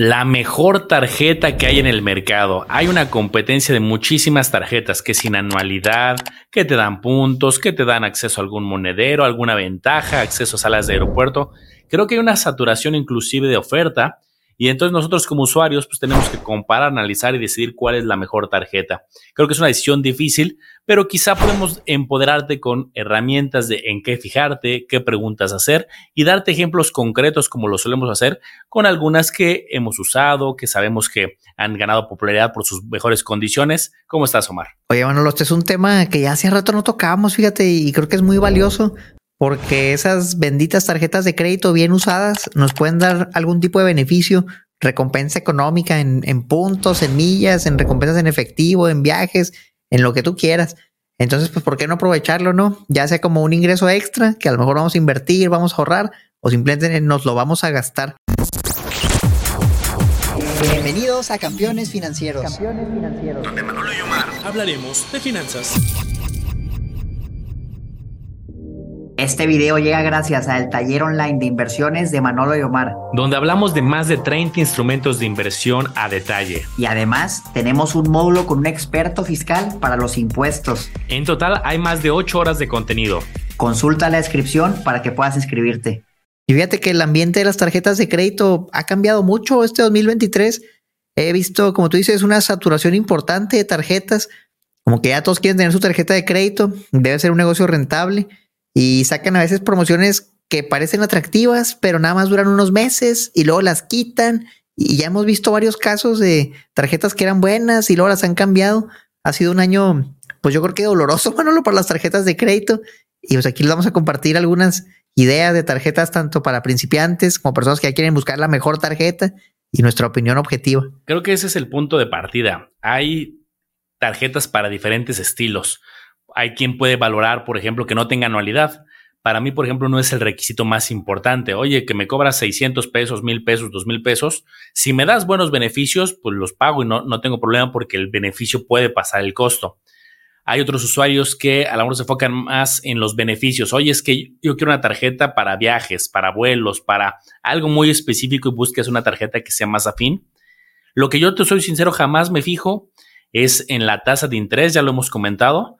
la mejor tarjeta que hay en el mercado. Hay una competencia de muchísimas tarjetas que sin anualidad, que te dan puntos, que te dan acceso a algún monedero, alguna ventaja, acceso a salas de aeropuerto. Creo que hay una saturación inclusive de oferta y entonces nosotros como usuarios pues tenemos que comparar, analizar y decidir cuál es la mejor tarjeta. Creo que es una decisión difícil, pero quizá podemos empoderarte con herramientas de en qué fijarte, qué preguntas hacer y darte ejemplos concretos como lo solemos hacer con algunas que hemos usado, que sabemos que han ganado popularidad por sus mejores condiciones. ¿Cómo estás, Omar? Oye, bueno, este es un tema que ya hace rato no tocábamos, fíjate, y creo que es muy valioso porque esas benditas tarjetas de crédito bien usadas nos pueden dar algún tipo de beneficio, recompensa económica en, puntos, en millas, en recompensas en efectivo, en viajes, en lo que tú quieras. Entonces, pues, ¿por qué no aprovecharlo, no? Ya sea como un ingreso extra que a lo mejor vamos a invertir, vamos a ahorrar o simplemente nos lo vamos a gastar. Bienvenidos a Campeones Financieros. Campeones Financieros. Donde Manolo y Omar hablaremos de finanzas. Este video llega gracias al taller online de inversiones de Manolo y Omar, donde hablamos de más de 30 instrumentos de inversión a detalle. Y además tenemos un módulo con un experto fiscal para los impuestos. En total hay más de 8 horas de contenido. Consulta la descripción para que puedas inscribirte. Y fíjate que el ambiente de las tarjetas de crédito ha cambiado mucho este 2023. He visto, como tú dices, una saturación importante de tarjetas. Como que ya todos quieren tener su tarjeta de crédito. Debe ser un negocio rentable y sacan a veces promociones que parecen atractivas, pero nada más duran unos meses y luego las quitan. Y ya hemos visto varios casos de tarjetas que eran buenas y luego las han cambiado. Ha sido un año, pues yo creo que doloroso, Manolo, para las tarjetas de crédito. Y pues aquí les vamos a compartir algunas ideas de tarjetas tanto para principiantes como personas que ya quieren buscar la mejor tarjeta y nuestra opinión objetiva. Creo que ese es el punto de partida. Hay tarjetas para diferentes estilos. Hay quien puede valorar, por ejemplo, que no tenga anualidad. Para mí, por ejemplo, no es el requisito más importante. Oye, que me cobras 600 pesos, 1000 pesos, 2000 pesos. Si me das buenos beneficios, pues los pago y no, no tengo problema porque el beneficio puede pasar el costo. Hay otros usuarios que a lo mejor se enfocan más en los beneficios. Oye, es que yo quiero una tarjeta para viajes, para vuelos, para algo muy específico y busques una tarjeta que sea más afín. Lo que yo te soy sincero, jamás me fijo es en la tasa de interés, ya lo hemos comentado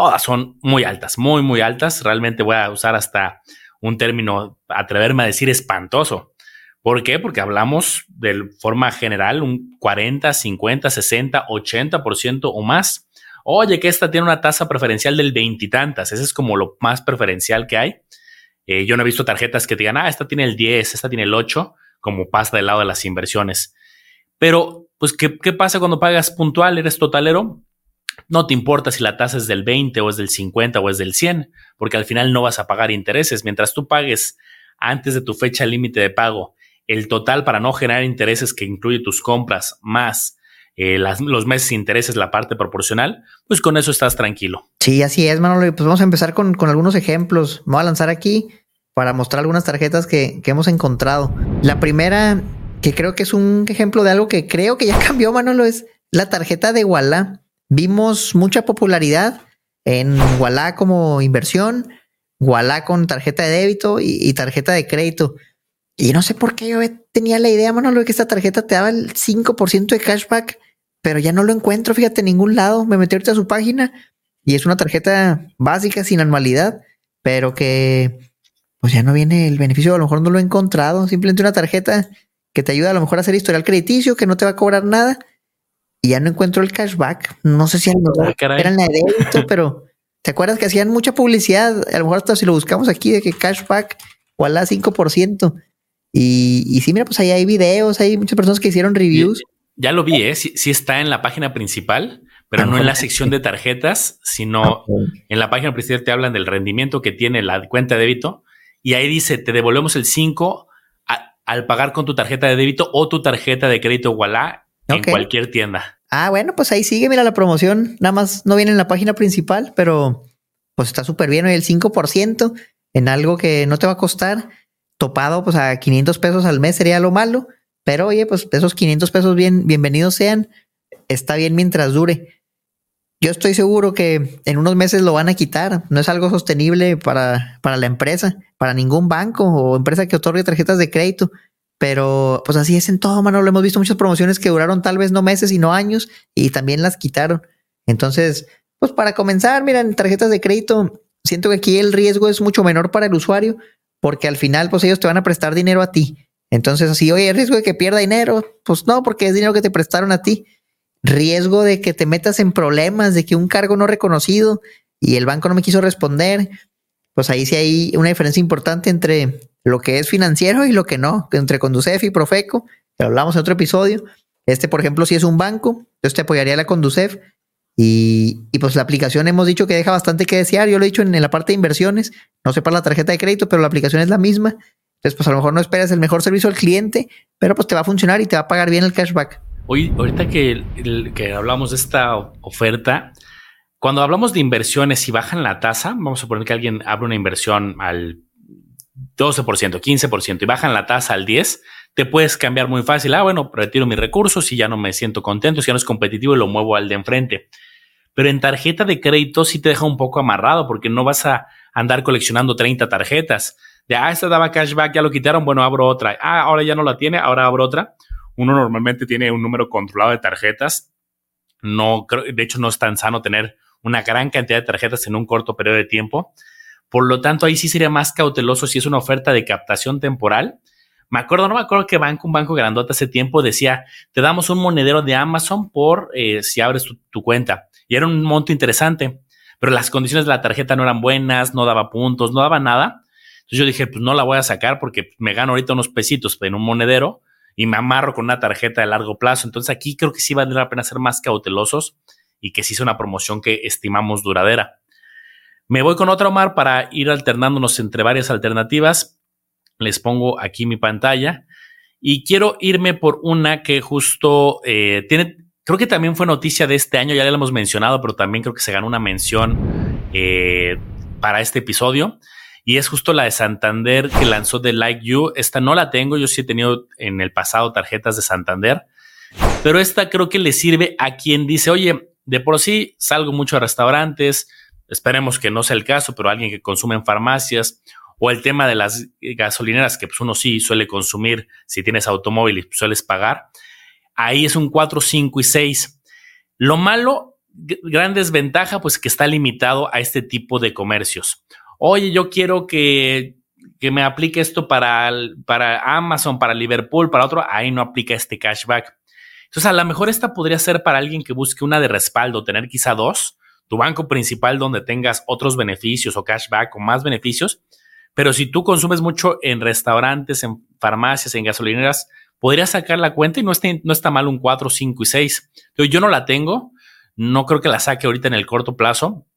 todas son muy altas, muy, muy altas. Realmente voy a usar hasta un término, atreverme a decir espantoso. ¿Por qué? Porque hablamos de forma general un 40, 50, 60, 80% o más. Oye, que esta tiene una tasa preferencial del veintitantas. Ese es como lo más preferencial que hay. Eh, yo no he visto tarjetas que digan, ah, esta tiene el 10, esta tiene el 8, como pasa del lado de las inversiones. Pero, pues, ¿qué, qué pasa cuando pagas puntual? ¿Eres totalero? No te importa si la tasa es del 20 o es del 50 o es del 100, porque al final no vas a pagar intereses. Mientras tú pagues antes de tu fecha límite de pago el total para no generar intereses que incluye tus compras más eh, los meses de intereses, la parte proporcional, pues con eso estás tranquilo. Sí, así es, Manolo. Pues vamos a empezar con, algunos ejemplos. Me voy a lanzar aquí para mostrar algunas tarjetas que, que hemos encontrado. La primera, que creo que es un ejemplo de algo que creo que ya cambió, Manolo, es la tarjeta de Walla vimos mucha popularidad en Walla como inversión, Walla con tarjeta de débito y, tarjeta de crédito. Y no sé por qué yo tenía la idea, mano, de que esta tarjeta te daba el 5% de cashback, pero ya no lo encuentro, fíjate, en ningún lado. Me metí ahorita a su página y es una tarjeta básica sin anualidad, pero que pues ya no viene el beneficio, a lo mejor no lo he encontrado, simplemente una tarjeta que te ayuda a lo mejor a hacer historial crediticio, que no te va a cobrar nada y ya no encuentro el cashback. No sé si a lo mejor ah, era la de débito, pero ¿te acuerdas que hacían mucha publicidad? A lo mejor hasta si lo buscamos aquí de que cashback o a la 5%. Y, y sí, mira, pues ahí hay videos, hay muchas personas que hicieron reviews. Ya lo vi, ¿eh? Sí, está en la página principal, pero no en la sección de tarjetas, sino en la página principal te hablan del rendimiento que tiene la cuenta de débito y ahí dice, te devolvemos el 5 al pagar con tu tarjeta de débito o tu tarjeta de crédito Walla en cualquier tienda. Ah, bueno, pues ahí sigue, mira la promoción. Nada más no viene en la página principal, pero pues está súper bien. El 5% en algo que no te va a costar, topado pues a 500 pesos al mes sería lo malo. Pero oye, pues esos 500 pesos bien, bienvenidos sean. Está bien mientras dure. Yo estoy seguro que en unos meses lo van a quitar. No es algo sostenible para, para la empresa, para ningún banco o empresa que otorgue tarjetas de crédito. Pero pues así es en todo, mano. Lo hemos visto muchas promociones que duraron tal vez no meses y no años y también las quitaron. Entonces, pues para comenzar, miren, tarjetas de crédito, siento que aquí el riesgo es mucho menor para el usuario porque al final pues ellos te van a prestar dinero a ti. Entonces, así, oye, riesgo de que pierda dinero, pues no, porque es dinero que te prestaron a ti. Riesgo de que te metas en problemas, de que un cargo no reconocido y el banco no me quiso responder, pues ahí sí hay una diferencia importante entre lo que es financiero y lo que no, entre Conducef y Profeco, que hablamos en otro episodio. Este, por ejemplo, si es un banco, yo te apoyaría la Conducef. Y, y, pues la aplicación hemos dicho que deja bastante que desear. Yo lo he dicho en, la parte de inversiones, no sé para la tarjeta de crédito, pero la aplicación es la misma. Entonces, pues a lo mejor no esperas el mejor servicio al cliente, pero pues te va a funcionar y te va a pagar bien el cashback. Hoy, ahorita que, que hablamos de esta oferta, cuando hablamos de inversiones y bajan la tasa, vamos a poner que alguien abre una inversión al 12%, 15% y bajan la tasa al 10%, te puedes cambiar muy fácil. Ah, bueno, retiro mis recursos y ya no me siento contento, si ya no es competitivo y lo muevo al de enfrente. Pero en tarjeta de crédito sí te deja un poco amarrado porque no vas a andar coleccionando 30 tarjetas de, ah, esta daba cashback, ya lo quitaron, bueno, abro otra. Ah, ahora ya no la tiene, ahora abro otra. Uno normalmente tiene un número controlado de tarjetas. No creo, de hecho, no es tan sano tener una gran cantidad de tarjetas en un corto periodo de tiempo. Por lo tanto, ahí sí sería más cauteloso si es una oferta de captación temporal. Me acuerdo, no me acuerdo qué banco, un banco grandote hace tiempo decía, te damos un monedero de Amazon por eh, si abres tu, tu, cuenta. Y era un monto interesante, pero las condiciones de la tarjeta no eran buenas, no daba puntos, no daba nada. Entonces yo dije, pues no la voy a sacar porque me gano ahorita unos pesitos en un monedero y me amarro con una tarjeta de largo plazo. Entonces aquí creo que sí vale la pena ser más cautelosos y que sí es una promoción que estimamos duradera. Me voy con otra, Omar, para ir alternándonos entre varias alternativas. Les pongo aquí mi pantalla y quiero irme por una que justo eh, tiene, creo que también fue noticia de este año, ya la hemos mencionado, pero también creo que se ganó una mención eh, para este episodio y es justo la de Santander que lanzó de Like You. Esta no la tengo, yo sí he tenido en el pasado tarjetas de Santander, pero esta creo que le sirve a quien dice, oye, de por sí salgo mucho a restaurantes, esperemos que no sea el caso, pero alguien que consume en farmacias o el tema de las gasolineras que pues uno sí suele consumir si tienes automóvil y sueles pagar. Ahí es un 4, 5 y 6. Lo malo, gran desventaja, pues que está limitado a este tipo de comercios oye, yo quiero que, me aplique esto para, para Amazon, para Liverpool, para otro, ahí no aplica este cashback. Entonces, a lo mejor esta podría ser para alguien que busque una de respaldo, tener quizá dos, tu banco principal donde tengas otros beneficios o cashback o más beneficios. Pero si tú consumes mucho en restaurantes, en farmacias, en gasolineras, podrías sacar la cuenta y no está, no está mal un 4, 5 y 6. Entonces, yo no la tengo, no creo que la saque ahorita en el corto plazo,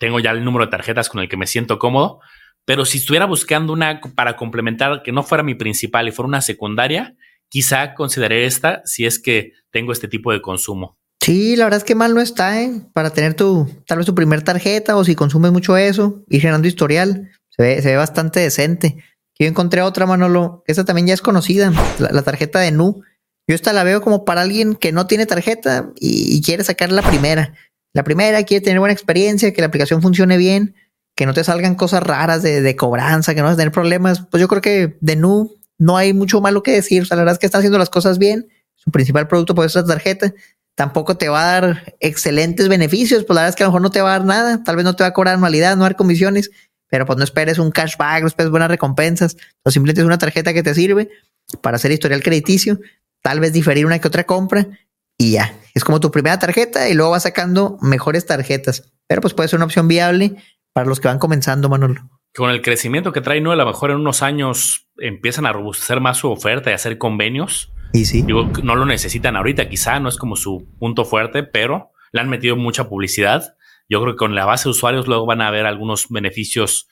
tengo ya el número de tarjetas con el que me siento cómodo, pero si estuviera buscando una para complementar que no fuera mi principal y fuera una secundaria, quizá consideré esta si es que tengo este tipo de consumo. Sí, la verdad es que mal no está, ¿eh? Para tener tu, tal vez tu primer tarjeta o si consumes mucho eso, ir generando historial, se ve, se ve bastante decente. Yo encontré otra, Manolo, esta también ya es conocida, la, tarjeta de Nu. Yo esta la veo como para alguien que no tiene tarjeta y, quiere sacar la primera. La primera, quiere tener buena experiencia, que la aplicación funcione bien, que no te salgan cosas raras de, cobranza, que no vas a tener problemas. Pues yo creo que de Nu no hay mucho malo que decir. O sea, la verdad es que están haciendo las cosas bien. Su principal producto puede ser tarjeta. Tampoco te va a dar excelentes beneficios. Pues la verdad es que a lo mejor no te va a dar nada. Tal vez no te va a cobrar anualidad, no dar comisiones. Pero pues no esperes un cashback, no esperes buenas recompensas. O simplemente es una tarjeta que te sirve para hacer historial crediticio. Tal vez diferir una que otra compra y ya. Es como tu primera tarjeta y luego vas sacando mejores tarjetas. Pero pues puede ser una opción viable para los que van comenzando, Manolo. Con el crecimiento que trae, ¿no? A lo mejor en unos años empiezan a robustecer más su oferta y hacer convenios. Y sí. Digo, no lo necesitan ahorita, quizá no es como su punto fuerte, pero le han metido mucha publicidad. Yo creo que con la base de usuarios luego van a haber algunos beneficios.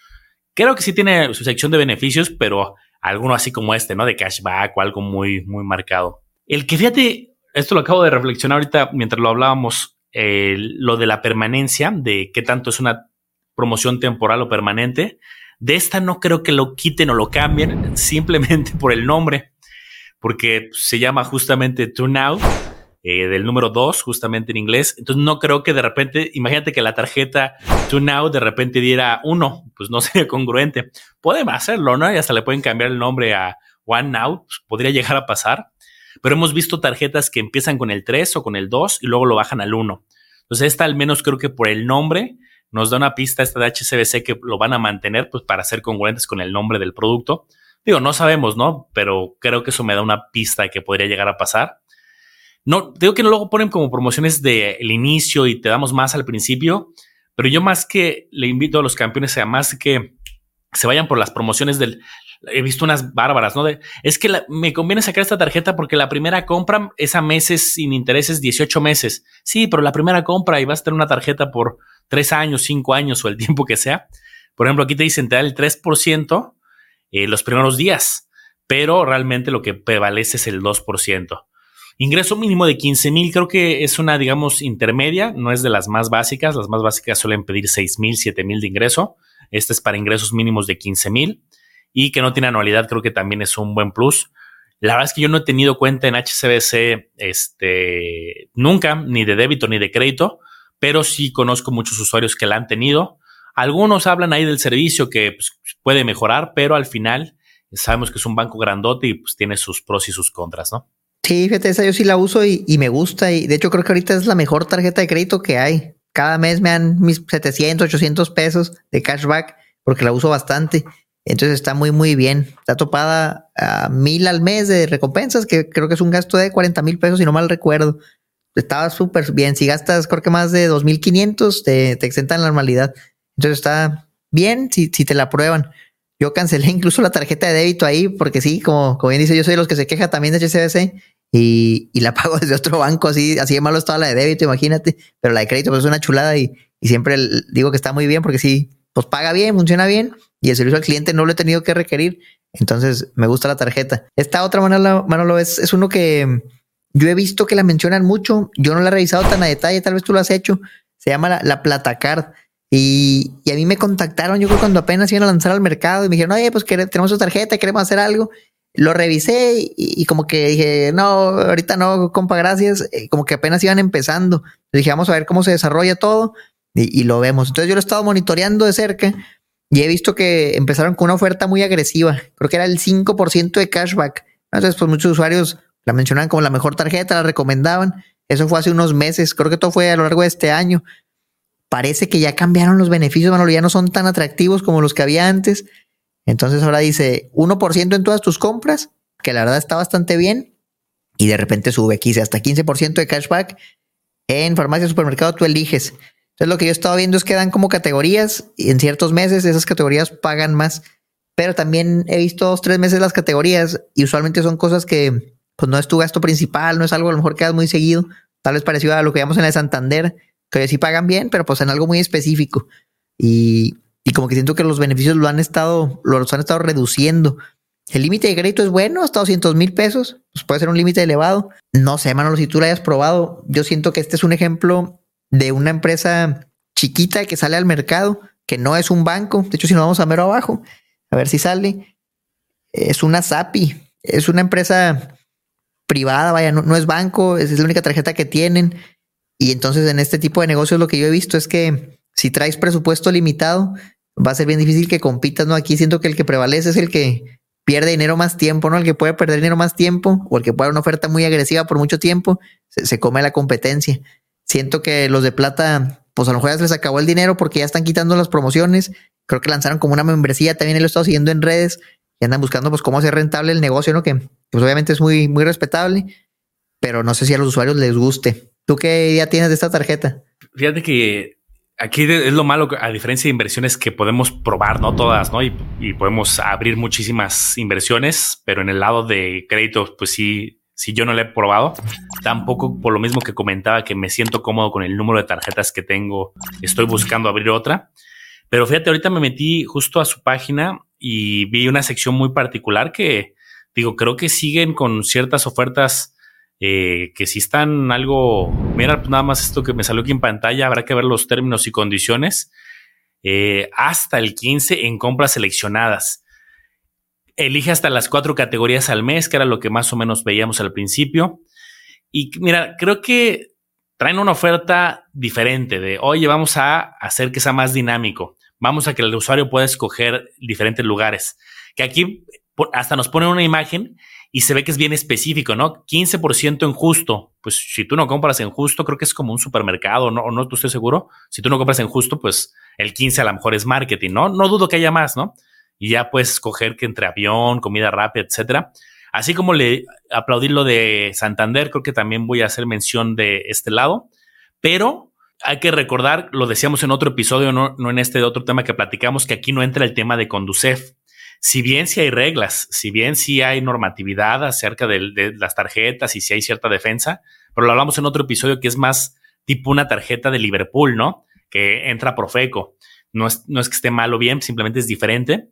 Creo que sí tiene su sección de beneficios, pero alguno así como este, ¿no? De cashback o algo muy, muy marcado. El que fíjate, esto lo acabo de reflexionar ahorita mientras lo hablábamos, lo de la permanencia, de qué tanto es una promoción temporal o permanente. De esta no creo que lo quiten o lo cambien simplemente por el nombre, porque se llama justamente To Now, eh, del número 2, justamente en inglés. Entonces no creo que de repente, imagínate que la tarjeta To Now de repente diera uno, pues no sería congruente. Pueden hacerlo, ¿no? Y hasta le pueden cambiar el nombre a one out, pues, podría llegar a pasar, pero hemos visto tarjetas que empiezan con el 3 o con el 2 y luego lo bajan al 1. Entonces, esta al menos creo que por el nombre nos da una pista esta de HCBC que lo van a mantener pues para ser congruentes con el nombre del producto. Digo, no sabemos, ¿no? Pero creo que eso me da una pista de que podría llegar a pasar. No, digo que luego ponen como promociones del inicio y te damos más al principio, pero yo más que le invito a los campeones a más que se vayan por las promociones del... He visto unas bárbaras, ¿no? De, es que me conviene sacar esta tarjeta porque la primera compra es a meses sin intereses, 18 meses. Sí, pero la primera compra y vas a tener una tarjeta por tres años, cinco años o el tiempo que sea. Por ejemplo, aquí te dicen te da el 3% eh, los primeros días, pero realmente lo que prevalece es el 2%. Ingreso mínimo de 15 mil, creo que es una, digamos, intermedia, no es de las más básicas. Las más básicas suelen pedir 6 mil, 7 mil de ingreso. Este es para ingresos mínimos de 15 mil y que no tiene anualidad, creo que también es un buen plus. La verdad es que yo no he tenido cuenta en HCBC este, nunca, ni de débito ni de crédito, pero sí conozco muchos usuarios que la han tenido. Algunos hablan ahí del servicio que pues, puede mejorar, pero al final sabemos que es un banco grandote y pues tiene sus pros y sus contras, ¿no? Sí, fíjate, esa yo sí la uso y, me gusta. Y de hecho, creo que ahorita es la mejor tarjeta de crédito que hay. Cada mes me dan mis 700, 800 pesos de cashback porque la uso bastante. Entonces está muy, muy bien. Está topada a mil al mes de recompensas, que creo que es un gasto de 40 mil pesos, si no mal recuerdo. Estaba súper bien. Si gastas, creo que más de 2.500, te, te exentan la normalidad. Entonces está bien si, si te la prueban. Yo cancelé incluso la tarjeta de débito ahí, porque sí, como, como bien dice, yo soy de los que se queja también de HCBC y, y, la pago desde otro banco, así, así de malo estaba la de débito, imagínate, pero la de crédito pues es una chulada y, y siempre digo que está muy bien porque sí, pues paga bien, funciona bien y el servicio al cliente no lo he tenido que requerir, entonces me gusta la tarjeta. Esta otra manera, Manolo, es, es uno que yo he visto que la mencionan mucho, yo no la he revisado tan a detalle, tal vez tú lo has hecho, se llama la, la Platacard. Y, a mí me contactaron, yo creo cuando apenas iban a lanzar al mercado y me dijeron, oye, pues tenemos su tarjeta, queremos hacer algo lo revisé y, como que dije, no, ahorita no, compa, gracias. Eh, como que apenas iban empezando. dije, vamos a ver cómo se desarrolla todo y, lo vemos. Entonces yo lo he estado monitoreando de cerca y he visto que empezaron con una oferta muy agresiva. Creo que era el 5% de cashback. Entonces, pues muchos usuarios la mencionaban como la mejor tarjeta, la recomendaban. Eso fue hace unos meses. Creo que todo fue a lo largo de este año. Parece que ya cambiaron los beneficios, Manolo, ya no son tan atractivos como los que había antes. Entonces ahora dice 1% en todas tus compras, que la verdad está bastante bien. Y de repente sube, quise hasta 15% de cashback. En farmacia, supermercado, tú eliges. Entonces lo que yo estaba viendo es que dan como categorías y en ciertos meses esas categorías pagan más. Pero también he visto dos, tres meses las categorías y usualmente son cosas que pues no es tu gasto principal, no es algo a lo mejor que hagas muy seguido. Tal vez parecido a lo que vemos en la de Santander, que sí pagan bien, pero pues en algo muy específico. Y y como que siento que los beneficios lo han estado, los han estado reduciendo. El límite de crédito es bueno, hasta 200 mil pesos, pues puede ser un límite elevado. No sé, Manolo, si tú lo hayas probado, yo siento que este es un ejemplo de una empresa chiquita que sale al mercado, que no es un banco. De hecho, si nos vamos a mero abajo, a ver si sale, es una SAPI, es una empresa privada, vaya, no, no es banco, es la única tarjeta que tienen. Y entonces en este tipo de negocios lo que yo he visto es que si traes presupuesto limitado, va a ser bien difícil que compitas, ¿no? Aquí siento que el que prevalece es el que pierde dinero más tiempo, ¿no? El que puede perder dinero más tiempo o el que puede una oferta muy agresiva por mucho tiempo, se, come la competencia. Siento que los de plata, pues a lo mejor les acabó el dinero porque ya están quitando las promociones. Creo que lanzaron como una membresía, también lo he estado siguiendo en redes y andan buscando pues cómo hacer rentable el negocio, ¿no? Que pues obviamente es muy, muy respetable, pero no sé si a los usuarios les guste. ¿Tú qué idea tienes de esta tarjeta? Fíjate que Aquí es lo malo, a diferencia de inversiones que podemos probar, no todas, ¿no? Y, podemos abrir muchísimas inversiones, pero en el lado de crédito, pues sí, sí yo no lo he probado. Tampoco por lo mismo que comentaba que me siento cómodo con el número de tarjetas que tengo, estoy buscando abrir otra. Pero fíjate, ahorita me metí justo a su página y vi una sección muy particular que, digo, creo que siguen con ciertas ofertas eh, que si están algo, mira nada más esto que me salió aquí en pantalla, habrá que ver los términos y condiciones, eh, hasta el 15 en compras seleccionadas. Elige hasta las cuatro categorías al mes, que era lo que más o menos veíamos al principio. Y mira, creo que traen una oferta diferente de, oye, vamos a hacer que sea más dinámico. Vamos a que el usuario pueda escoger diferentes lugares. Que aquí hasta nos ponen una imagen y se ve que es bien específico, ¿no? 15% en justo. Pues si tú no compras en justo, creo que es como un supermercado, ¿no? O no, estoy seguro. Si tú no compras en justo, pues el 15 a lo mejor es marketing, ¿no? No dudo que haya más, ¿no? Y ya puedes escoger que entre avión, comida rápida, etcétera. Así como le aplaudí lo de Santander, creo que también voy a hacer mención de este lado, pero hay que recordar, lo decíamos en otro episodio, no, no en este otro tema que platicamos, que aquí no entra el tema de Conducef si bien si hay reglas, si bien si hay normatividad acerca de, las tarjetas y si hay cierta defensa, pero lo hablamos en otro episodio que es más tipo una tarjeta de Liverpool, ¿no? Que entra Profeco. No es, no es que esté mal o bien, simplemente es diferente.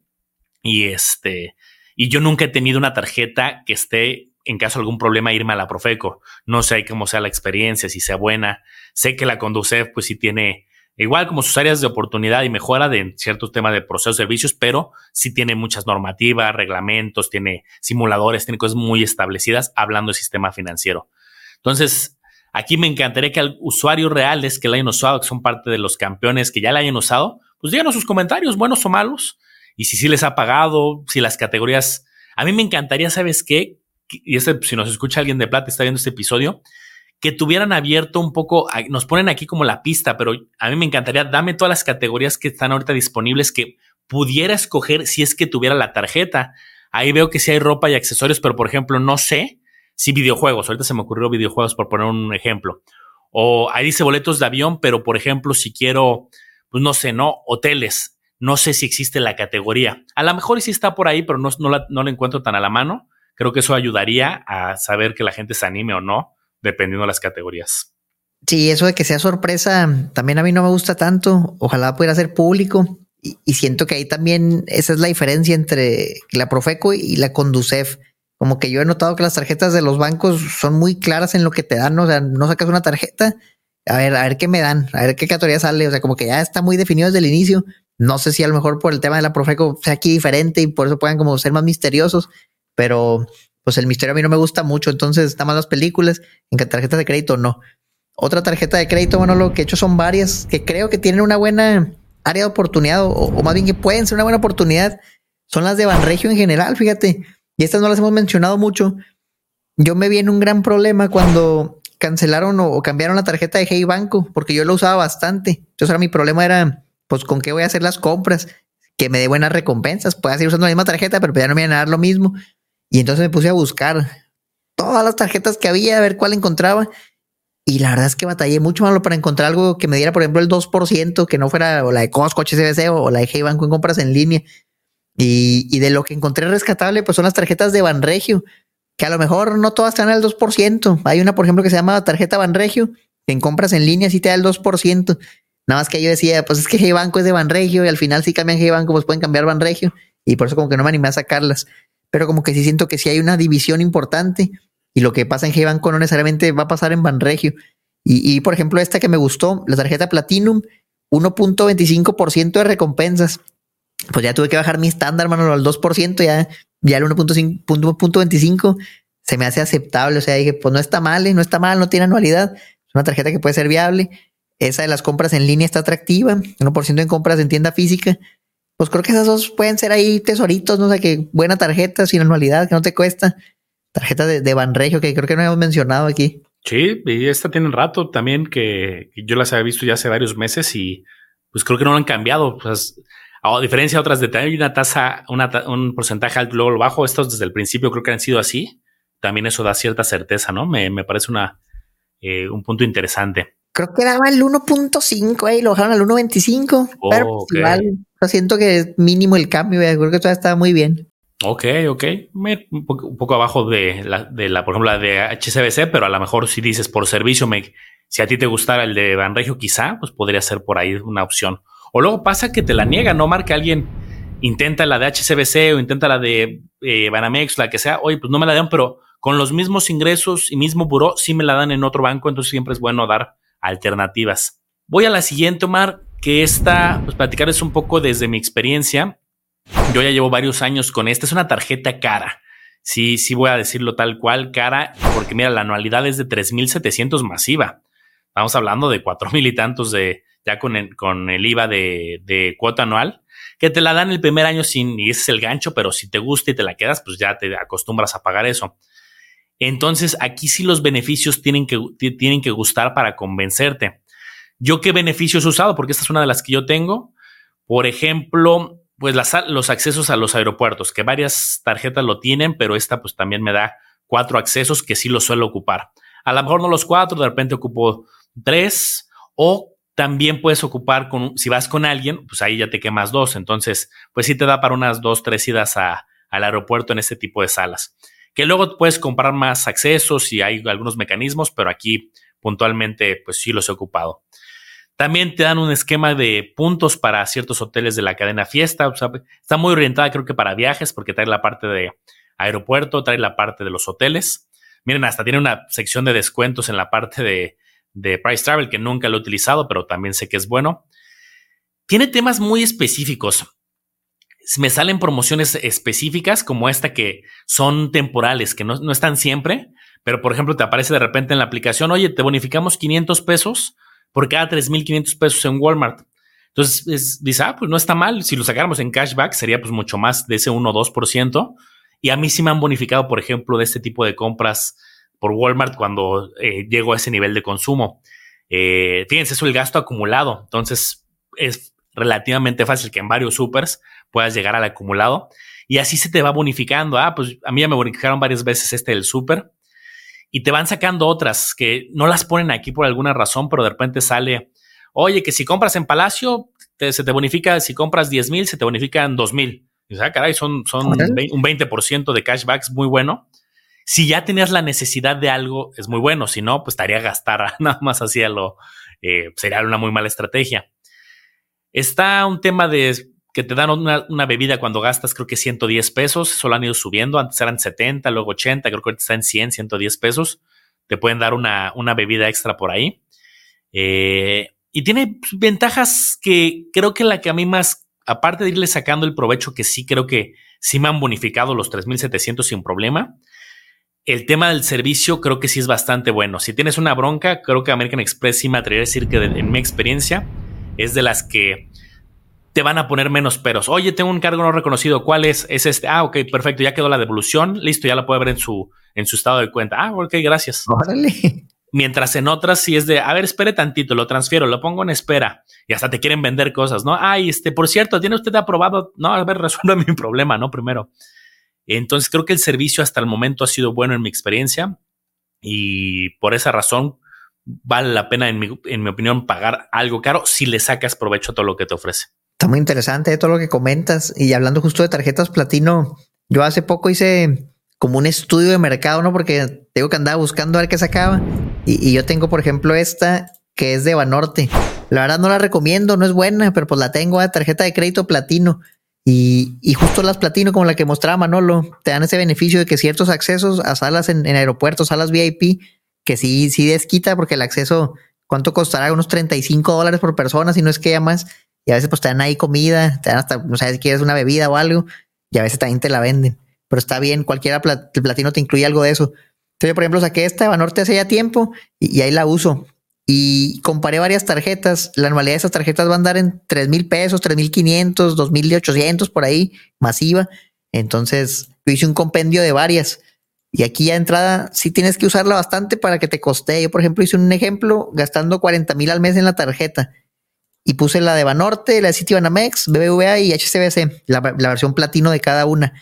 Y este, y yo nunca he tenido una tarjeta que esté, en caso de algún problema, irme a la Profeco. No sé cómo sea la experiencia, si sea buena. Sé que la Conducef, pues sí tiene igual como sus áreas de oportunidad y mejora de ciertos temas de procesos, servicios, pero sí tiene muchas normativas, reglamentos, tiene simuladores, tiene cosas muy establecidas hablando de sistema financiero. Entonces, aquí me encantaría que usuarios reales que la hayan usado, que son parte de los campeones que ya la hayan usado, pues díganos sus comentarios, buenos o malos, y si sí les ha pagado, si las categorías. A mí me encantaría, ¿sabes qué? Y este, si nos escucha alguien de Plata, está viendo este episodio, que tuvieran abierto un poco, nos ponen aquí como la pista, pero a mí me encantaría, dame todas las categorías que están ahorita disponibles que pudiera escoger si es que tuviera la tarjeta. Ahí veo que sí hay ropa y accesorios, pero por ejemplo, no sé si videojuegos, ahorita se me ocurrió videojuegos por poner un ejemplo. O ahí dice boletos de avión, pero por ejemplo, si quiero, pues no sé, ¿no? Hoteles. No sé si existe la categoría. A lo mejor sí está por ahí, pero no, no, la, no la encuentro tan a la mano. Creo que eso ayudaría a saber que la gente se anime o no dependiendo de las categorías. Sí, eso de que sea sorpresa también a mí no me gusta tanto. Ojalá pudiera ser público. Y, siento que ahí también esa es la diferencia entre la Profeco y la Conducef. Como que yo he notado que las tarjetas de los bancos son muy claras en lo que te dan. O sea, no sacas una tarjeta, a ver, a ver qué me dan, a ver qué categoría sale. O sea, como que ya está muy definido desde el inicio. No sé si a lo mejor por el tema de la Profeco sea aquí diferente y por eso puedan como ser más misteriosos, pero pues el misterio a mí no me gusta mucho, entonces está más las películas, en que tarjetas de crédito no. Otra tarjeta de crédito, bueno, lo que he hecho son varias que creo que tienen una buena área de oportunidad, o, más bien que pueden ser una buena oportunidad, son las de Banregio en general, fíjate. Y estas no las hemos mencionado mucho. Yo me vi en un gran problema cuando cancelaron o, cambiaron la tarjeta de Hey Banco, porque yo lo usaba bastante. Entonces ahora mi problema era, pues, ¿con qué voy a hacer las compras? Que me dé buenas recompensas. Puedo seguir usando la misma tarjeta, pero ya no me van a dar lo mismo. Y entonces me puse a buscar todas las tarjetas que había, a ver cuál encontraba. Y la verdad es que batallé mucho malo para encontrar algo que me diera, por ejemplo, el 2%, que no fuera o la de Costco, HSBC o, la de Hey Banco en compras en línea. Y, de lo que encontré rescatable, pues son las tarjetas de Banregio, que a lo mejor no todas están al 2%. Hay una, por ejemplo, que se llama tarjeta Banregio, que en compras en línea sí te da el 2%. Nada más que yo decía, pues es que Hey Banco es de Banregio y al final si cambian Hey Banco, pues pueden cambiar Banregio. Y por eso como que no me animé a sacarlas pero como que sí siento que sí hay una división importante y lo que pasa en G-Banco no necesariamente va a pasar en Banregio. Y, por ejemplo, esta que me gustó, la tarjeta Platinum, 1.25% de recompensas. Pues ya tuve que bajar mi estándar, mano, al 2%, ya, ya el 1.25 se me hace aceptable. O sea, dije, pues no está mal, ¿eh? no está mal, no tiene anualidad. Es una tarjeta que puede ser viable. Esa de las compras en línea está atractiva, 1% en compras en tienda física pues creo que esas dos pueden ser ahí tesoritos, no sé, que buena tarjeta sin anualidad, que no te cuesta. Tarjeta de, de Banregio, que creo que no hemos mencionado aquí. Sí, y esta tiene un rato también que yo las había visto ya hace varios meses y pues creo que no lo han cambiado. A diferencia de otras de hay una tasa, un porcentaje alto y luego bajo. Estos desde el principio creo que han sido así. También eso da cierta certeza, ¿no? Me, me parece una, eh, un punto interesante. Creo que daba el 1.5 ahí, lo bajaron al 1.25. pero pues igual, siento que es mínimo el cambio, creo que todavía está muy bien. Ok, ok. Un poco, abajo de la, de la, por ejemplo, la de HCBC, pero a lo mejor si dices por servicio, me, si a ti te gustara el de Banregio, quizá, pues podría ser por ahí una opción. O luego pasa que te la niega, no marca alguien, intenta la de HCBC o intenta la de eh, Banamex, la que sea, oye, pues no me la dan, pero con los mismos ingresos y mismo buró, sí me la dan en otro banco, entonces siempre es bueno dar alternativas. Voy a la siguiente, Omar, que esta, pues platicarles un poco desde mi experiencia. Yo ya llevo varios años con esta. Es una tarjeta cara. Sí, sí voy a decirlo tal cual, cara, porque mira, la anualidad es de 3.700 masiva. Estamos hablando de 4.000 y tantos de ya con el, con el IVA de, de cuota anual, que te la dan el primer año sin, y ese es el gancho, pero si te gusta y te la quedas, pues ya te acostumbras a pagar eso. Entonces, aquí sí los beneficios tienen que, tienen que gustar para convencerte. ¿Yo qué beneficios he usado? Porque esta es una de las que yo tengo. Por ejemplo, pues los accesos a los aeropuertos, que varias tarjetas lo tienen, pero esta pues también me da cuatro accesos que sí los suelo ocupar. A lo mejor no los cuatro, de repente ocupo tres o también puedes ocupar con, si vas con alguien, pues ahí ya te quemas dos. Entonces, pues sí te da para unas dos, tres idas a, al aeropuerto en este tipo de salas. Que luego puedes comprar más accesos y hay algunos mecanismos, pero aquí puntualmente, pues sí los he ocupado. También te dan un esquema de puntos para ciertos hoteles de la cadena fiesta. Está muy orientada, creo que para viajes, porque trae la parte de aeropuerto, trae la parte de los hoteles. Miren, hasta tiene una sección de descuentos en la parte de, de Price Travel que nunca lo he utilizado, pero también sé que es bueno. Tiene temas muy específicos. Me salen promociones específicas como esta que son temporales, que no, no están siempre, pero por ejemplo te aparece de repente en la aplicación, oye, te bonificamos 500 pesos por cada 3.500 pesos en Walmart. Entonces, es, dice, ah, pues no está mal. Si lo sacáramos en cashback, sería pues mucho más de ese 1 o 2%. Y a mí sí me han bonificado, por ejemplo, de este tipo de compras por Walmart cuando eh, llego a ese nivel de consumo. Eh, fíjense, eso es el gasto acumulado. Entonces, es relativamente fácil que en varios supers puedas llegar al acumulado. Y así se te va bonificando. Ah, pues a mí ya me bonificaron varias veces este del super y te van sacando otras que no las ponen aquí por alguna razón, pero de repente sale, oye, que si compras en Palacio, se te bonifica, si compras 10 mil, se te bonifican 2 mil. Y sea, ah, caray, son, son un 20% de cashbacks muy bueno. Si ya tenías la necesidad de algo, es muy bueno. Si no, pues estaría gastar nada más así lo, eh, sería una muy mala estrategia. Está un tema de que te dan una, bebida cuando gastas, creo que 110 pesos, solo han ido subiendo, antes eran 70, luego 80, creo que ahorita está en 100, 110 pesos, te pueden dar una, una bebida extra por ahí. Eh, y tiene ventajas que creo que la que a mí más, aparte de irle sacando el provecho, que sí creo que sí me han bonificado los 3.700 sin problema, el tema del servicio creo que sí es bastante bueno. Si tienes una bronca, creo que American Express sí me atrevería a decir que en mi experiencia es de las que te van a poner menos peros. Oye, tengo un cargo no reconocido. ¿Cuál es? Es este. Ah, ok, perfecto. Ya quedó la devolución. Listo, ya la puede ver en su, en su estado de cuenta. Ah, ok, gracias. Órale. Mientras en otras sí es de, a ver, espere tantito, lo transfiero, lo pongo en espera. Y hasta te quieren vender cosas, ¿no? Ay, este, por cierto, ¿tiene usted aprobado? No, a ver, resuelve mi problema, ¿no? Primero. Entonces creo que el servicio hasta el momento ha sido bueno en mi experiencia. Y por esa razón vale la pena, en mi, en mi opinión, pagar algo caro si le sacas provecho a todo lo que te ofrece. Está muy interesante todo lo que comentas. Y hablando justo de tarjetas platino, yo hace poco hice como un estudio de mercado, ¿no? Porque tengo que andar buscando a ver qué sacaba. Y, yo tengo, por ejemplo, esta que es de Banorte. La verdad no la recomiendo, no es buena, pero pues la tengo a tarjeta de crédito platino. Y, y, justo las platino, como la que mostraba Manolo, te dan ese beneficio de que ciertos accesos a salas en aeropuertos, salas VIP, que sí, sí desquita, porque el acceso, ¿cuánto costará? Unos 35 dólares por persona, si no es que ya más y a veces pues te dan ahí comida, te dan hasta, no sé si quieres una bebida o algo, y a veces también te la venden. Pero está bien, cualquiera el platino te incluye algo de eso. Entonces yo, por ejemplo, saqué esta de Banorte hace ya tiempo y, ahí la uso. Y comparé varias tarjetas. La anualidad de esas tarjetas va a andar en 3 mil pesos, 3 mil 500, 2 mil 800 por ahí, masiva. Entonces yo hice un compendio de varias. Y aquí ya entrada sí tienes que usarla bastante para que te coste. Yo, por ejemplo, hice un ejemplo gastando 40 mil al mes en la tarjeta y puse la de Banorte, la de Citibanamex, BBVA y HSBC, la, versión platino de cada una.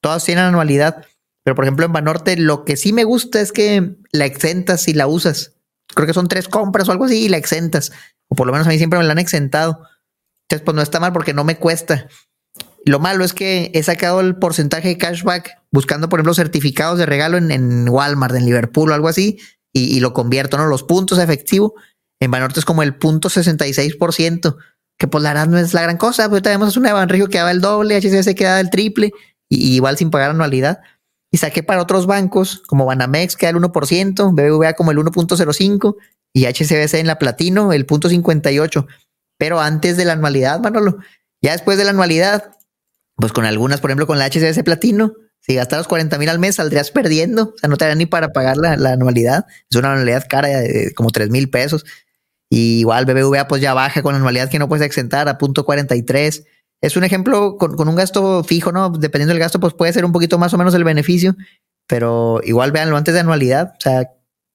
Todas tienen anualidad, pero por ejemplo en Banorte lo que sí me gusta es que la exentas si la usas. Creo que son tres compras o algo así y la exentas. O por lo menos a mí siempre me la han exentado. Entonces, pues no está mal porque no me cuesta. Lo malo es que he sacado el porcentaje de cashback buscando, por ejemplo, certificados de regalo en, Walmart, en Liverpool o algo así, y, lo convierto, ¿no? Los puntos efectivos en Banorte es como el punto 66%, que pues la verdad no es la gran cosa, pero tenemos una de Banregio que daba el doble, HCBC que daba el triple, y, igual sin pagar anualidad. Y saqué para otros bancos, como Banamex, que da el 1%, BBVA como el 1.05%, y HCBC en la Platino, el 0.58%. Pero antes de la anualidad, Manolo, ya después de la anualidad, pues con algunas, por ejemplo, con la HCBC Platino, si gastas 40 mil al mes, saldrías perdiendo. O sea, no te daría ni para pagar la, anualidad. Es una anualidad cara de como 3 mil pesos. Y igual BBVA pues ya baja con la anualidad que no puedes exentar a punto 43. Es un ejemplo con, un gasto fijo, ¿no? Dependiendo del gasto, pues puede ser un poquito más o menos el beneficio, pero igual véanlo antes de anualidad. O sea,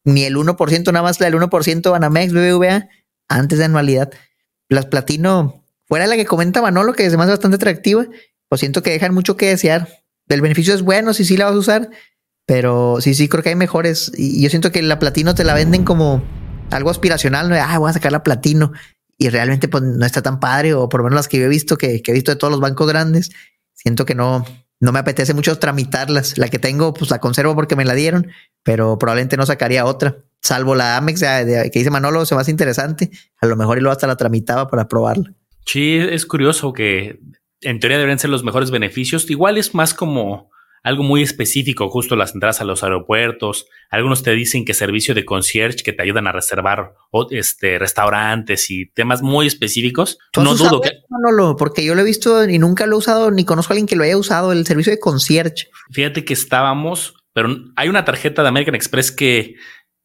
ni el 1%, nada más del 1% Banamex, BBVA, antes de anualidad. Las platino, fuera la que comenta Manolo, que es más bastante atractiva, pues siento que dejan mucho que desear. El beneficio es bueno, si sí la vas a usar, pero sí, sí, creo que hay mejores. Y yo siento que la platino te la venden como algo aspiracional, ¿no? Ah, voy a sacar la platino. Y realmente pues no está tan padre, o por lo menos las que yo he visto, que, he visto de todos los bancos grandes, siento que no, no me apetece mucho tramitarlas. La que tengo, pues la conservo porque me la dieron, pero probablemente no sacaría otra. Salvo la Amex que dice Manolo, se más interesante. A lo mejor y luego hasta la tramitaba para probarla. Sí, es curioso que en teoría deberían ser los mejores beneficios. Igual es más como algo muy específico, justo las entradas a los aeropuertos. Algunos te dicen que servicio de concierge que te ayudan a reservar este, restaurantes y temas muy específicos. No dudo que. No, porque yo lo he visto y nunca lo he usado, ni conozco a alguien que lo haya usado, el servicio de concierge. Fíjate que estábamos, pero hay una tarjeta de American Express que,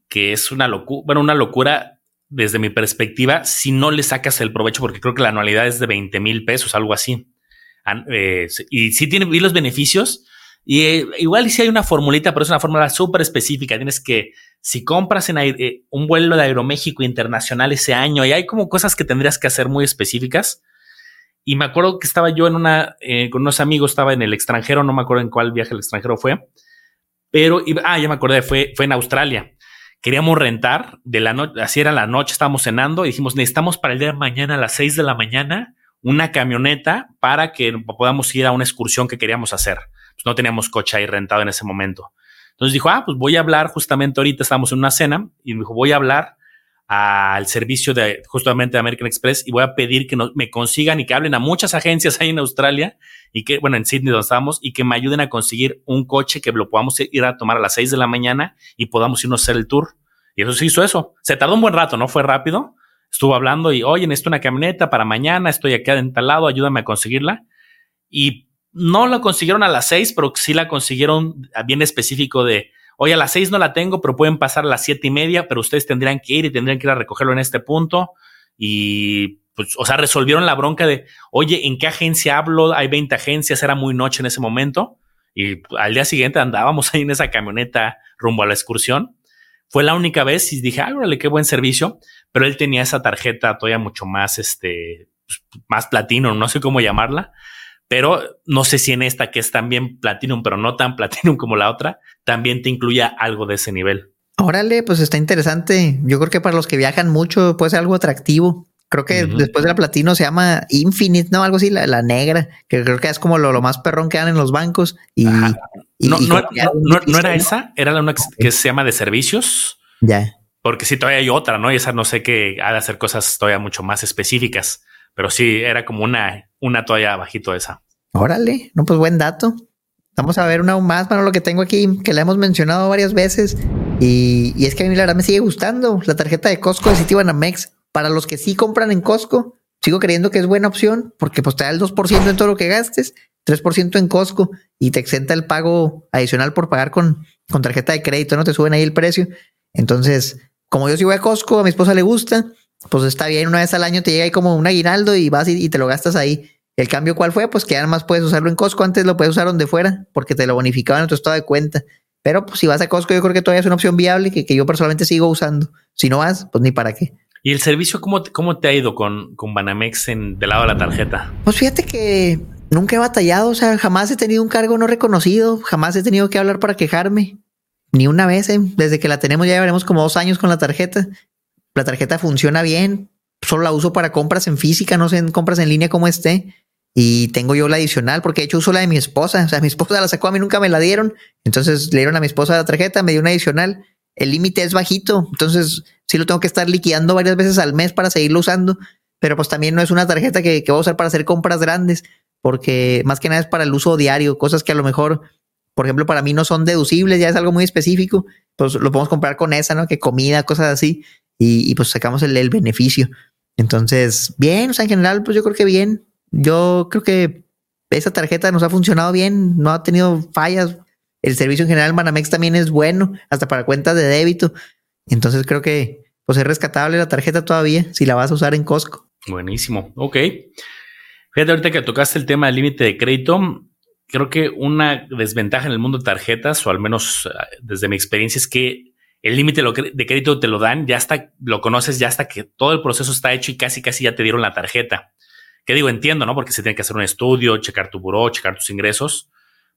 que es una locura, bueno, una locura desde mi perspectiva, si no le sacas el provecho, porque creo que la anualidad es de 20 mil pesos, algo así. Eh, y si tiene los beneficios, y eh, igual si hay una formulita, pero es una fórmula súper específica. Tienes que, si compras en eh, un vuelo de Aeroméxico Internacional ese año, y hay como cosas que tendrías que hacer muy específicas. Y me acuerdo que estaba yo en una, eh, con unos amigos, estaba en el extranjero, no me acuerdo en cuál viaje al extranjero fue, pero, ah, ya me acordé, fue, fue en Australia. Queríamos rentar de la noche, así era la noche, estábamos cenando y dijimos, necesitamos para el día de mañana a las 6 de la mañana una camioneta para que podamos ir a una excursión que queríamos hacer. Pues, no teníamos coche ahí rentado en ese momento. Entonces dijo, ah, pues voy a hablar justamente ahorita, estamos en una cena, y me dijo, voy a hablar al servicio de justamente de American Express y voy a pedir que me consigan y que hablen a muchas agencias ahí en Australia y que, bueno, en Sydney donde estamos y que me ayuden a conseguir un coche que lo podamos ir a tomar a las 6 de la mañana y podamos irnos a hacer el tour. Y eso se hizo eso. Se tardó un buen rato, no fue rápido. Estuvo hablando y, oye, necesito una camioneta para mañana, estoy aquí lado ayúdame a conseguirla. Y no la consiguieron a las seis, pero sí la consiguieron bien específico de, oye, a las seis no la tengo, pero pueden pasar a las siete y media, pero ustedes tendrían que ir y tendrían que ir a recogerlo en este punto. Y pues, o sea, resolvieron la bronca de, oye, ¿en qué agencia hablo? Hay 20 agencias, era muy noche en ese momento. Y al día siguiente andábamos ahí en esa camioneta rumbo a la excursión. Fue la única vez y dije, órale, qué buen servicio. Pero él tenía esa tarjeta todavía mucho más, este, pues, más platino, no sé cómo llamarla pero no sé si en esta que es también Platinum, pero no tan Platinum como la otra, también te incluya algo de ese nivel. Órale, pues está interesante. Yo creo que para los que viajan mucho puede ser algo atractivo. Creo que después de la platino se llama Infinite, ¿no? Algo así, la, negra, que creo que es como lo, más perrón que dan en los bancos. Y, no, no, era esa, era la una que se llama de servicios. Ya. Porque sí, todavía hay otra, ¿no? Y esa no sé qué ha de hacer cosas todavía mucho más específicas. Pero sí, era como una, una toalla bajito esa. Órale, no, pues buen dato. Vamos a ver una más, para lo que tengo aquí, que la hemos mencionado varias veces. Y, es que a mí la verdad me sigue gustando. La tarjeta de Costco de Citibanamex. Para los que sí compran en Costco, sigo creyendo que es buena opción porque pues te da el 2% en todo lo que gastes, 3% en Costco y te exenta el pago adicional por pagar con, con tarjeta de crédito, no te suben ahí el precio. Entonces, como yo sí voy a Costco, a mi esposa le gusta, pues está bien, una vez al año te llega ahí como un aguinaldo y vas y, te lo gastas ahí. El cambio, ¿cuál fue? Pues que además puedes usarlo en Costco. Antes lo puedes usar donde fuera porque te lo bonificaban en tu estado de cuenta. Pero pues si vas a Costco, yo creo que todavía es una opción viable que, que yo personalmente sigo usando. Si no vas, pues ni para qué. ¿Y el servicio cómo, cómo te ha ido con, con Banamex en, del lado de la tarjeta? Pues fíjate que nunca he batallado, o sea, jamás he tenido un cargo no reconocido, jamás he tenido que hablar para quejarme. Ni una vez, ¿eh? desde que la tenemos ya llevaremos como dos años con la tarjeta la tarjeta funciona bien, solo la uso para compras en física, no sé en compras en línea como esté. Y tengo yo la adicional, porque de hecho uso la de mi esposa. O sea, mi esposa la sacó a mí, nunca me la dieron. Entonces le dieron a mi esposa la tarjeta, me dio una adicional. El límite es bajito, entonces sí lo tengo que estar liquidando varias veces al mes para seguirlo usando. Pero pues también no es una tarjeta que, que voy a usar para hacer compras grandes, porque más que nada es para el uso diario, cosas que a lo mejor, por ejemplo, para mí no son deducibles, ya es algo muy específico. Pues lo podemos comprar con esa, ¿no? Que comida, cosas así y, pues sacamos el, beneficio. Entonces, bien, o sea, en general, pues yo creo que bien. Yo creo que esa tarjeta nos ha funcionado bien, no ha tenido fallas. El servicio en general Manamex también es bueno, hasta para cuentas de débito. Entonces creo que pues es rescatable la tarjeta todavía si la vas a usar en Costco. Buenísimo. Ok. Fíjate ahorita que tocaste el tema del límite de crédito. Creo que una desventaja en el mundo de tarjetas, o al menos ah, desde mi experiencia, es que el límite de crédito te lo dan, ya hasta lo conoces, ya hasta que todo el proceso está hecho y casi casi ya te dieron la tarjeta. Que digo, entiendo, ¿no? Porque se tiene que hacer un estudio, checar tu buró, checar tus ingresos,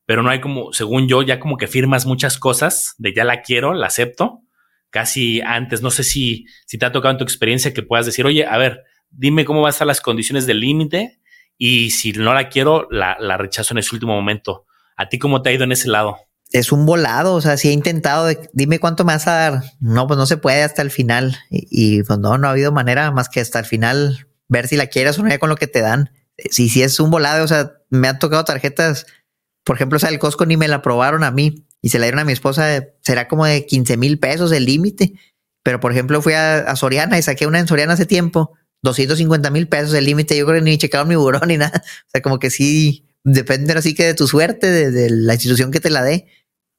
pero no hay como, según yo, ya como que firmas muchas cosas de ya la quiero, la acepto, casi antes. No sé si, si te ha tocado en tu experiencia que puedas decir, oye, a ver, dime cómo van a estar las condiciones del límite y si no la quiero, la, la rechazo en ese último momento. ¿A ti cómo te ha ido en ese lado? es un volado, o sea, si he intentado, dime cuánto me vas a dar. No, pues no se puede hasta el final. Y, pues no, no ha habido manera más que hasta el final ver si la quieres o no ya con lo que te dan. Si, si es un volado, o sea, me han tocado tarjetas, por ejemplo, o sea, el Costco ni me la aprobaron a mí y se la dieron a mi esposa, será como de 15 mil pesos el límite. Pero, por ejemplo, fui a, Soriana y saqué una en Soriana hace tiempo, 250 mil pesos el límite. Yo creo que ni checaron mi buró ni nada. O sea, como que sí, depende así que de tu suerte, de, la institución que te la dé,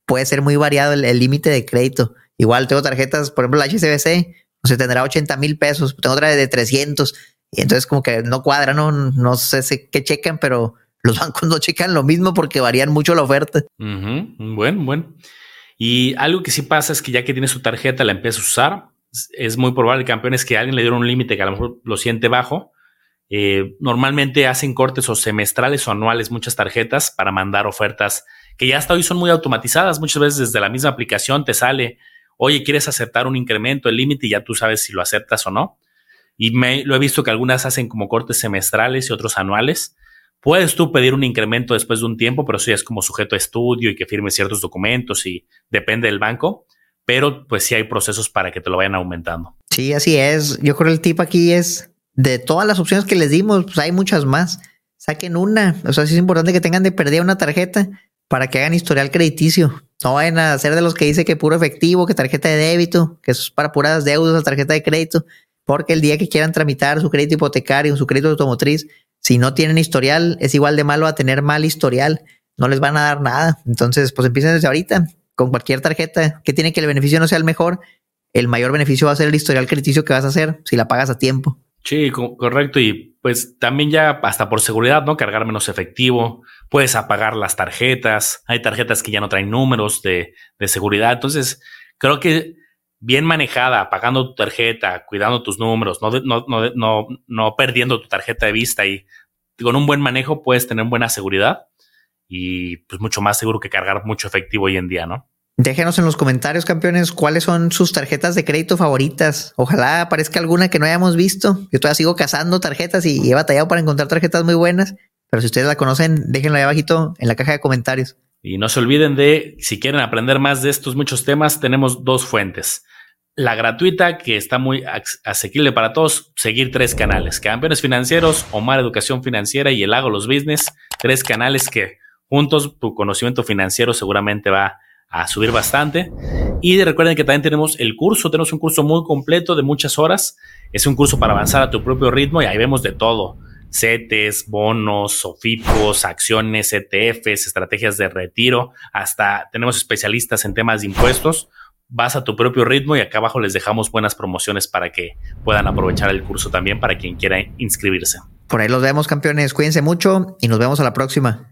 puede ser muy variado el límite de crédito. Igual tengo tarjetas, por ejemplo, la HCBC, o sea, tendrá 80 mil pesos, tengo otra de 300, y entonces como que no cuadra, no, no sé qué checan, pero los bancos no checan lo mismo porque varían mucho la oferta. Bueno, bueno. Y algo que sí pasa es que ya que tienes su tarjeta, la empiezas a usar, es muy probable, campeón, es que alguien le dieron un límite que a lo mejor lo siente bajo eh, normalmente hacen cortes o semestrales o anuales muchas tarjetas para mandar ofertas que ya hasta hoy son muy automatizadas. Muchas veces desde la misma aplicación te sale, oye, ¿quieres aceptar un incremento, el límite? Y ya tú sabes si lo aceptas o no. Y me, lo he visto que algunas hacen como cortes semestrales y otros anuales. Puedes tú pedir un incremento después de un tiempo, pero eso ya es como sujeto a estudio y que firme ciertos documentos y depende del banco. Pero pues sí hay procesos para que te lo vayan aumentando. Sí, así es. Yo creo que el tip aquí es de todas las opciones que les dimos, pues hay muchas más. Saquen una. O sea, sí es importante que tengan de perder una tarjeta para que hagan historial crediticio. No vayan a ser de los que dice que puro efectivo, que tarjeta de débito, que es para puras deudas, la tarjeta de crédito, porque el día que quieran tramitar su crédito hipotecario, su crédito automotriz, si no tienen historial, es igual de malo a tener mal historial. No les van a dar nada. Entonces, pues empiecen desde ahorita con cualquier tarjeta que tiene que el beneficio no sea el mejor. El mayor beneficio va a ser el historial crediticio que vas a hacer si la pagas a tiempo. Sí, correcto. Y pues también ya hasta por seguridad, ¿no? Cargar menos efectivo, puedes apagar las tarjetas, hay tarjetas que ya no traen números de, seguridad. Entonces, creo que bien manejada, apagando tu tarjeta, cuidando tus números, no, no, no, no, no perdiendo tu tarjeta de vista y con un buen manejo puedes tener buena seguridad y pues mucho más seguro que cargar mucho efectivo hoy en día, ¿no? Déjenos en los comentarios, campeones, cuáles son sus tarjetas de crédito favoritas. Ojalá aparezca alguna que no hayamos visto. Yo todavía sigo cazando tarjetas y he batallado para encontrar tarjetas muy buenas. Pero si ustedes la conocen, déjenlo ahí abajito en la caja de comentarios. Y no se olviden de, si quieren aprender más de estos muchos temas, tenemos dos fuentes. La gratuita, que está muy asequible para todos, seguir tres canales. Campeones Financieros, Omar Educación Financiera y El Hago Los Business. Tres canales que juntos tu conocimiento financiero seguramente va a subir bastante. Y recuerden que también tenemos el curso, tenemos un curso muy completo de muchas horas. Es un curso para avanzar a tu propio ritmo y ahí vemos de todo. CETES, bonos, SOFIPOS, acciones, ETFs, estrategias de retiro, hasta tenemos especialistas en temas de impuestos. Vas a tu propio ritmo y acá abajo les dejamos buenas promociones para que puedan aprovechar el curso también para quien quiera inscribirse. Por ahí los vemos, campeones. Cuídense mucho y nos vemos a la próxima.